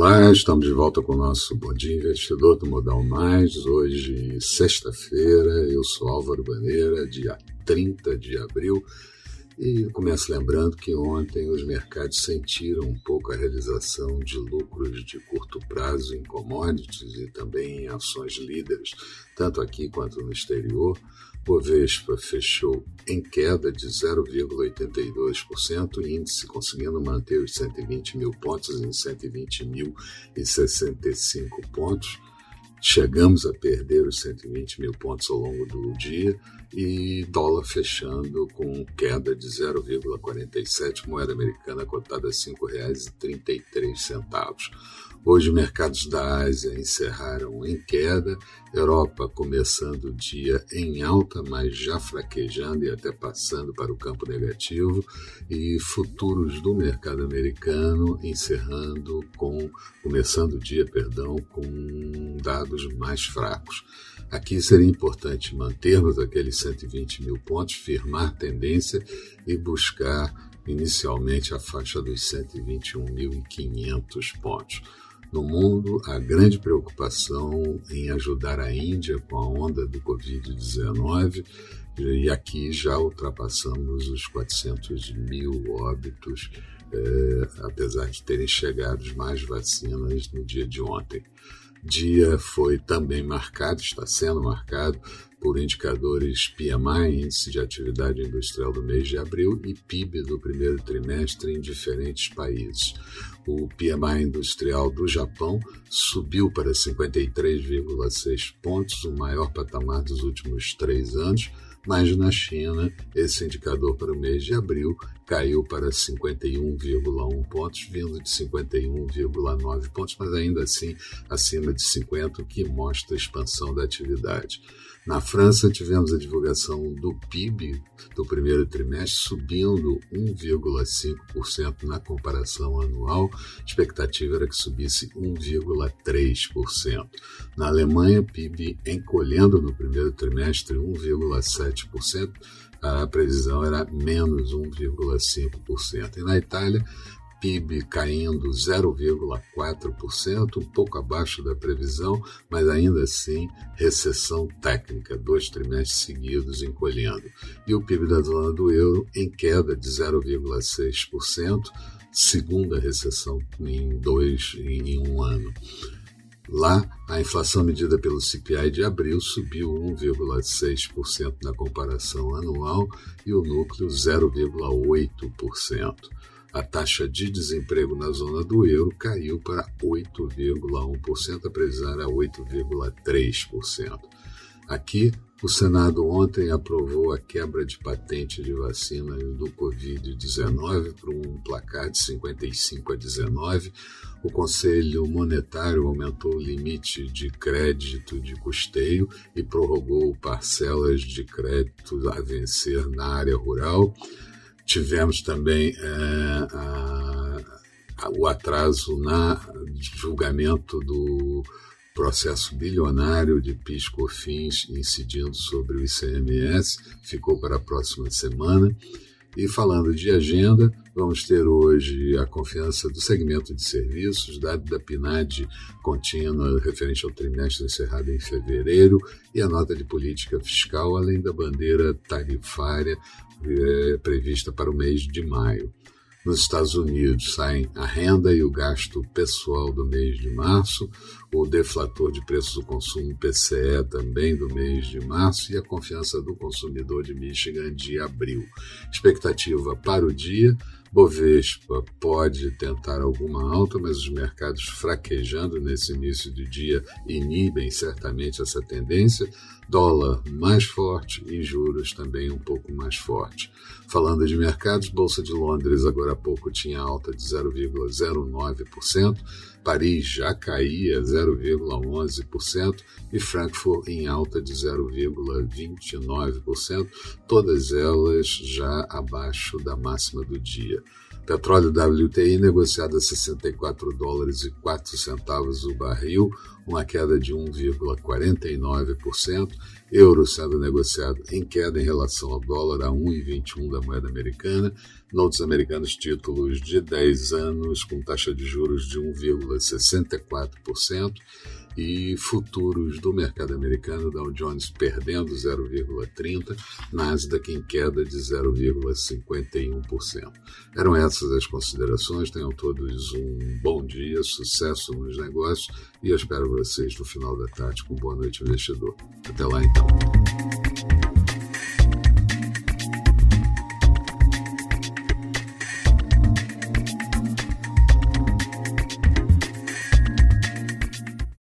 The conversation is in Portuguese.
Olá, estamos de volta com o nosso Bom Dia Investidor do Modal Mais. Hoje, sexta-feira, eu sou Álvaro Bandeira, dia 30 de abril. E começo lembrando que ontem os mercados sentiram um pouco a realização de lucros de curto prazo em commodities e também em ações líderes, tanto aqui quanto no exterior. Bovespa fechou em queda de 0,82%, índice conseguindo manter os 120 mil pontos em 120.065 pontos. Chegamos a perder os 120 mil pontos ao longo do dia e dólar fechando com queda de 0,47, moeda americana cotada a R$ 5,33. Hoje, mercados da Ásia encerraram em queda, Europa começando o dia em alta, mas já fraquejando e até passando para o campo negativo, e futuros do mercado americano encerrando com, começando o dia, perdão, com dados mais fracos. Aqui seria importante mantermos aqueles 120 mil pontos, firmar tendência e buscar inicialmente a faixa dos 121.500 pontos. No mundo, a grande preocupação em ajudar a Índia com a onda do Covid-19, e aqui já ultrapassamos os 400 mil óbitos, é, apesar de terem chegado mais vacinas no dia de ontem dia foi também marcado, está sendo marcado por indicadores PMI, Índice de Atividade Industrial do mês de abril, e PIB do primeiro trimestre em diferentes países. O PMI industrial do Japão subiu para 53,6 pontos, o maior patamar dos últimos três anos, mas na China, esse indicador para o mês de abril caiu para 51,1 pontos, vindo de 51,9 pontos, mas ainda assim acima de 50, o que mostra a expansão da atividade. Na França, tivemos a divulgação do PIB do primeiro trimestre subindo 1,5% na comparação anual. A expectativa era que subisse 1,3%. Na Alemanha, PIB encolhendo no primeiro trimestre 1,7% a previsão era menos 1,5%. E na Itália, PIB caindo 0,4%, um pouco abaixo da previsão, mas ainda assim recessão técnica, dois trimestres seguidos encolhendo. E o PIB da zona do euro em queda de 0,6%, segunda recessão em dois em um ano. Lá, a inflação medida pelo CPI de abril subiu 1,6% na comparação anual e o núcleo 0,8%. A taxa de desemprego na zona do euro caiu para 8,1%, a previsão era 8,3%. Aqui, o Senado ontem aprovou a quebra de patente de vacinas do Covid-19 para um placar de 55 a 19. O Conselho Monetário aumentou o limite de crédito de custeio e prorrogou parcelas de crédito a vencer na área rural. Tivemos também é, a, a, o atraso na julgamento do processo bilionário de PIS/COFINS incidindo sobre o ICMS, ficou para a próxima semana. E falando de agenda, vamos ter hoje a confiança do segmento de serviços, dado da PNAD contínua referente ao trimestre encerrado em fevereiro, e a nota de política fiscal, além da bandeira tarifária é, prevista para o mês de maio. Nos Estados Unidos saem a renda e o gasto pessoal do mês de março, o deflator de preços do consumo PCE também do mês de março e a confiança do consumidor de Michigan de abril. Expectativa para o dia: Bovespa pode tentar alguma alta, mas os mercados fraquejando nesse início de dia inibem certamente essa tendência. Dólar mais forte e juros também um pouco mais forte. Falando de mercados, Bolsa de Londres agora há pouco tinha alta de 0,09%, Paris já caía 0,11% e Frankfurt em alta de 0,29%, todas elas já abaixo da máxima do dia. Petróleo WTI negociado a 64 dólares e 4 centavos o barril, uma queda de 1,49%. Euro sendo negociado em queda em relação ao dólar a 1,21 da moeda americana. Notes americanos títulos de 10 anos com taxa de juros de 1,64% e futuros do mercado americano, Dow Jones perdendo 0,30%, Nasdaq em queda de 0,51%. Eram essas as considerações, tenham todos um bom dia, sucesso nos negócios e eu espero vocês no final da tarde com Boa Noite Investidor. Até lá então.